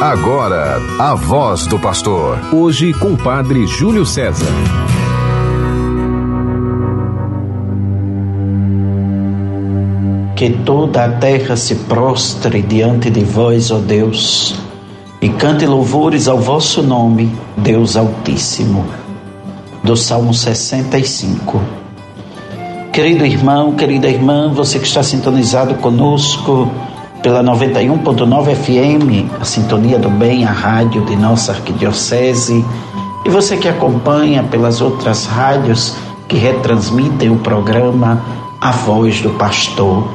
Agora, a voz do pastor. Hoje com o padre Júlio César. Que toda a terra se prostre diante de vós, ó Deus, e cante louvores ao vosso nome, Deus Altíssimo. Do Salmo 65. Querido irmão, querida irmã, você que está sintonizado conosco, pela 91.9 FM, a Sintonia do Bem, a rádio de nossa arquidiocese, e você que acompanha pelas outras rádios que retransmitem o programa A Voz do Pastor.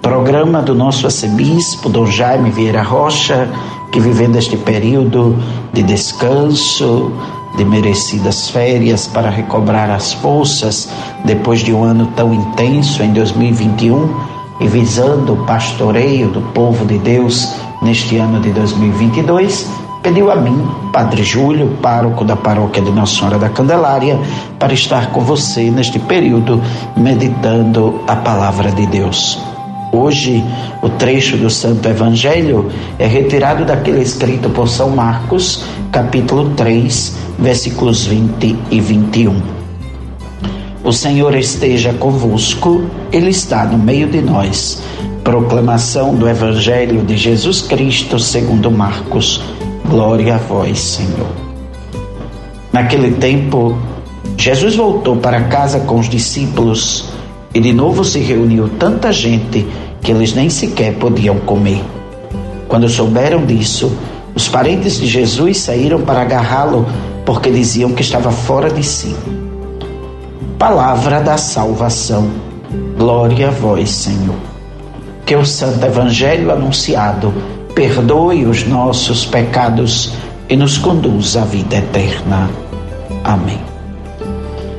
Programa do nosso arcebispo, Dom Jaime Vieira Rocha, que vivendo este período de descanso, de merecidas férias para recobrar as forças depois de um ano tão intenso em 2021, e visando o pastoreio do povo de Deus neste ano de 2022, pediu a mim, Padre Júlio, pároco da paróquia de Nossa Senhora da Candelária, para estar com você neste período meditando a palavra de Deus. Hoje, o trecho do Santo Evangelho é retirado daquele escrito por São Marcos, capítulo 3, versículos 20 e 21. O Senhor esteja convosco, Ele está no meio de nós. Proclamação do Evangelho de Jesus Cristo segundo Marcos. Glória a vós, Senhor. Naquele tempo, Jesus voltou para casa com os discípulos e de novo se reuniu tanta gente que eles nem sequer podiam comer. Quando souberam disso, os parentes de Jesus saíram para agarrá-lo porque diziam que estava fora de si. Palavra da salvação. Glória a vós, Senhor. Que o Santo Evangelho anunciado perdoe os nossos pecados e nos conduz à vida eterna. Amém.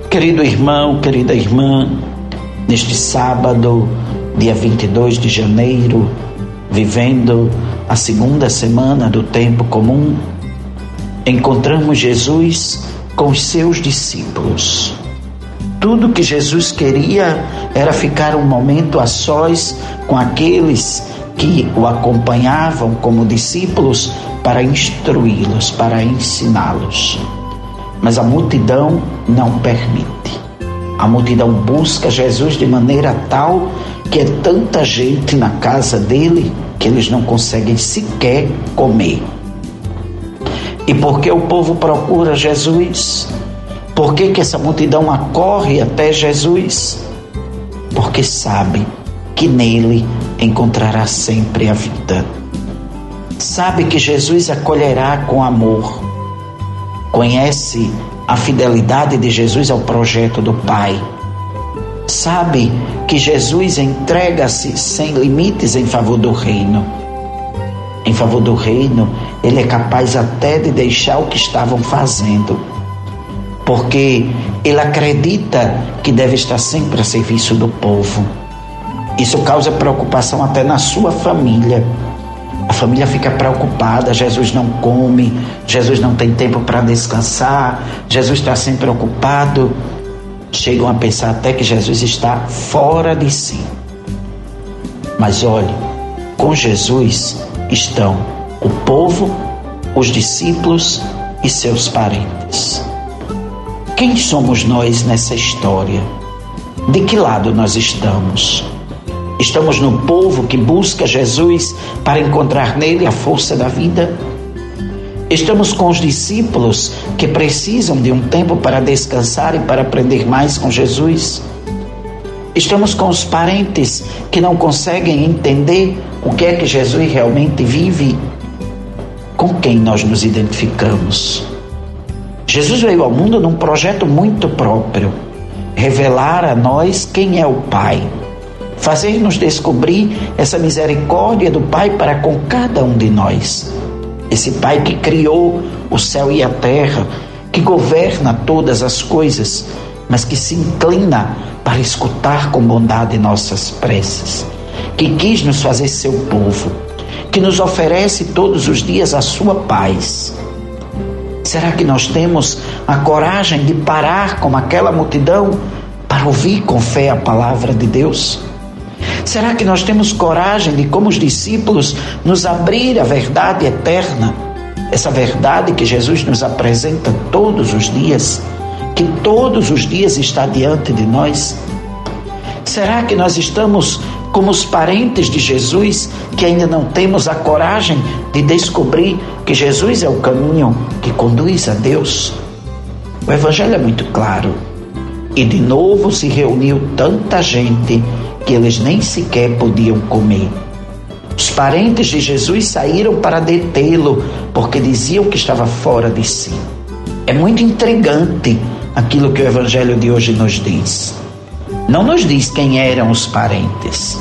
Querido irmão, querida irmã, neste sábado, dia 22 de janeiro, vivendo a segunda semana do tempo comum, encontramos Jesus com os seus discípulos. Tudo que Jesus queria era ficar um momento a sós com aqueles que o acompanhavam como discípulos para instruí-los, para ensiná-los. Mas a multidão não permite. A multidão busca Jesus de maneira tal que é tanta gente na casa dele que eles não conseguem sequer comer. E porque o povo procura Jesus? Por que, que essa multidão acorre até Jesus? Porque sabe que nele encontrará sempre a vida. Sabe que Jesus acolherá com amor. Conhece a fidelidade de Jesus ao projeto do Pai. Sabe que Jesus entrega-se sem limites em favor do reino. Em favor do reino, ele é capaz até de deixar o que estavam fazendo porque ele acredita que deve estar sempre a serviço do povo. Isso causa preocupação até na sua família. A família fica preocupada, Jesus não come, Jesus não tem tempo para descansar, Jesus está sempre ocupado. Chegam a pensar até que Jesus está fora de si. Mas olhe, com Jesus estão o povo, os discípulos e seus parentes. Quem somos nós nessa história? De que lado nós estamos? Estamos no povo que busca Jesus para encontrar nele a força da vida? Estamos com os discípulos que precisam de um tempo para descansar e para aprender mais com Jesus? Estamos com os parentes que não conseguem entender o que é que Jesus realmente vive? Com quem nós nos identificamos? Jesus veio ao mundo num projeto muito próprio: revelar a nós quem é o Pai, fazer-nos descobrir essa misericórdia do Pai para com cada um de nós. Esse Pai que criou o céu e a terra, que governa todas as coisas, mas que se inclina para escutar com bondade nossas preces, que quis nos fazer seu povo, que nos oferece todos os dias a sua paz Será que nós temos a coragem de parar como aquela multidão para ouvir com fé a palavra de Deus? Será que nós temos coragem de, como os discípulos, nos abrir à verdade eterna? Essa verdade que Jesus nos apresenta todos os dias, que todos os dias está diante de nós. Será que nós estamos como os parentes de Jesus que ainda não temos a coragem de descobrir que Jesus é o caminho que conduz a Deus? O Evangelho é muito claro. E de novo se reuniu tanta gente que eles nem sequer podiam comer. Os parentes de Jesus saíram para detê-lo, porque diziam que estava fora de si. É muito intrigante aquilo que o Evangelho de hoje nos diz. Não nos diz quem eram os parentes,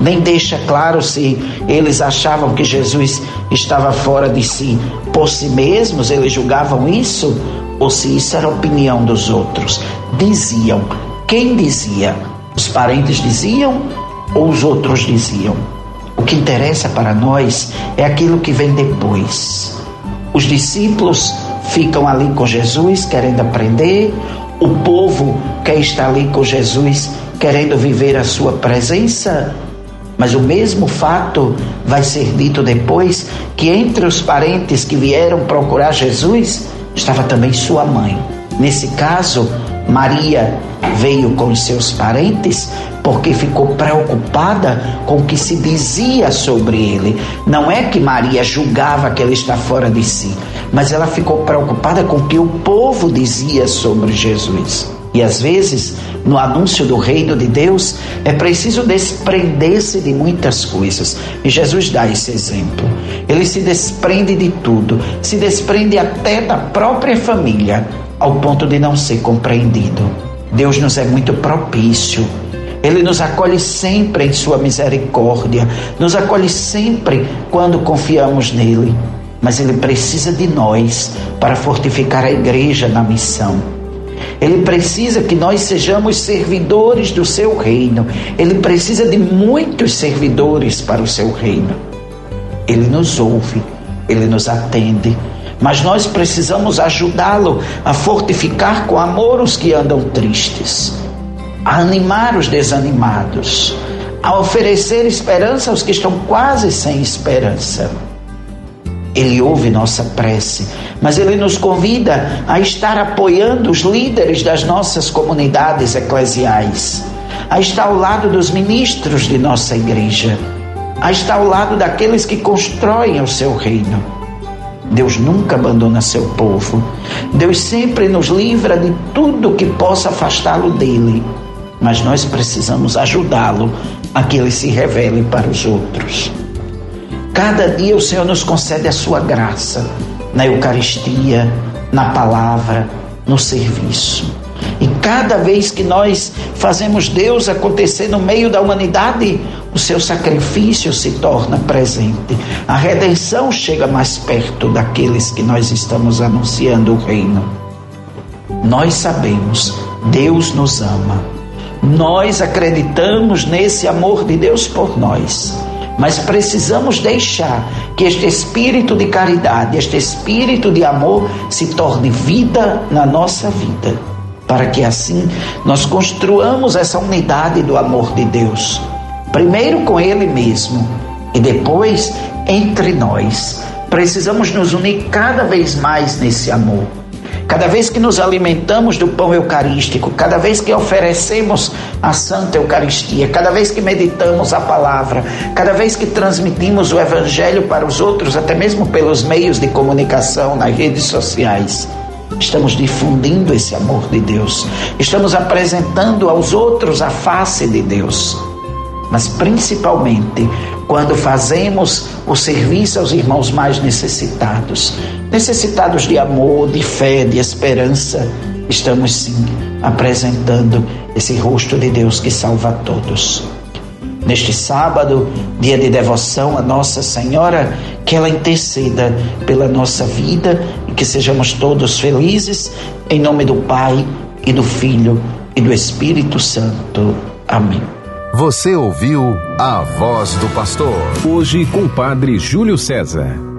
nem deixa claro se eles achavam que Jesus estava fora de si por si mesmos, eles julgavam isso, ou se isso era opinião dos outros. Diziam. Quem dizia? Os parentes diziam ou os outros diziam? O que interessa para nós é aquilo que vem depois. Os discípulos ficam ali com Jesus querendo aprender, o povo quer estar ali com Jesus querendo viver a sua presença. Mas o mesmo fato vai ser dito depois que entre os parentes que vieram procurar Jesus estava também sua mãe. Nesse caso, Maria veio com seus parentes porque ficou preocupada com o que se dizia sobre ele. Não é que Maria julgava que ele está fora de si, mas ela ficou preocupada com o que o povo dizia sobre Jesus. E às vezes, no anúncio do reino de Deus, é preciso desprender-se de muitas coisas. E Jesus dá esse exemplo. Ele se desprende de tudo, se desprende até da própria família, ao ponto de não ser compreendido. Deus nos é muito propício. Ele nos acolhe sempre em Sua misericórdia, nos acolhe sempre quando confiamos nele. Mas Ele precisa de nós para fortificar a igreja na missão. Ele precisa que nós sejamos servidores do seu reino. Ele precisa de muitos servidores para o seu reino. Ele nos ouve, ele nos atende, mas nós precisamos ajudá-lo a fortificar com amor os que andam tristes, a animar os desanimados, a oferecer esperança aos que estão quase sem esperança. Ele ouve nossa prece, mas ele nos convida a estar apoiando os líderes das nossas comunidades eclesiais, a estar ao lado dos ministros de nossa igreja, a estar ao lado daqueles que constroem o seu reino. Deus nunca abandona seu povo. Deus sempre nos livra de tudo que possa afastá-lo dele. Mas nós precisamos ajudá-lo a que ele se revele para os outros. Cada dia o Senhor nos concede a sua graça na Eucaristia, na palavra, no serviço. E cada vez que nós fazemos Deus acontecer no meio da humanidade, o seu sacrifício se torna presente. A redenção chega mais perto daqueles que nós estamos anunciando o reino. Nós sabemos, Deus nos ama. Nós acreditamos nesse amor de Deus por nós mas precisamos deixar que este espírito de caridade, este espírito de amor se torne vida na nossa vida, para que assim nós construamos essa unidade do amor de Deus, primeiro com Ele mesmo e depois entre nós. Precisamos nos unir cada vez mais nesse amor Cada vez que nos alimentamos do pão eucarístico, cada vez que oferecemos a Santa Eucaristia, cada vez que meditamos a palavra, cada vez que transmitimos o Evangelho para os outros, até mesmo pelos meios de comunicação, nas redes sociais, estamos difundindo esse amor de Deus, estamos apresentando aos outros a face de Deus mas principalmente quando fazemos o serviço aos irmãos mais necessitados, necessitados de amor, de fé, de esperança, estamos sim apresentando esse rosto de Deus que salva todos. Neste sábado, dia de devoção a Nossa Senhora, que ela interceda pela nossa vida e que sejamos todos felizes, em nome do Pai e do Filho e do Espírito Santo. Amém. Você ouviu a voz do pastor. Hoje com o Padre Júlio César.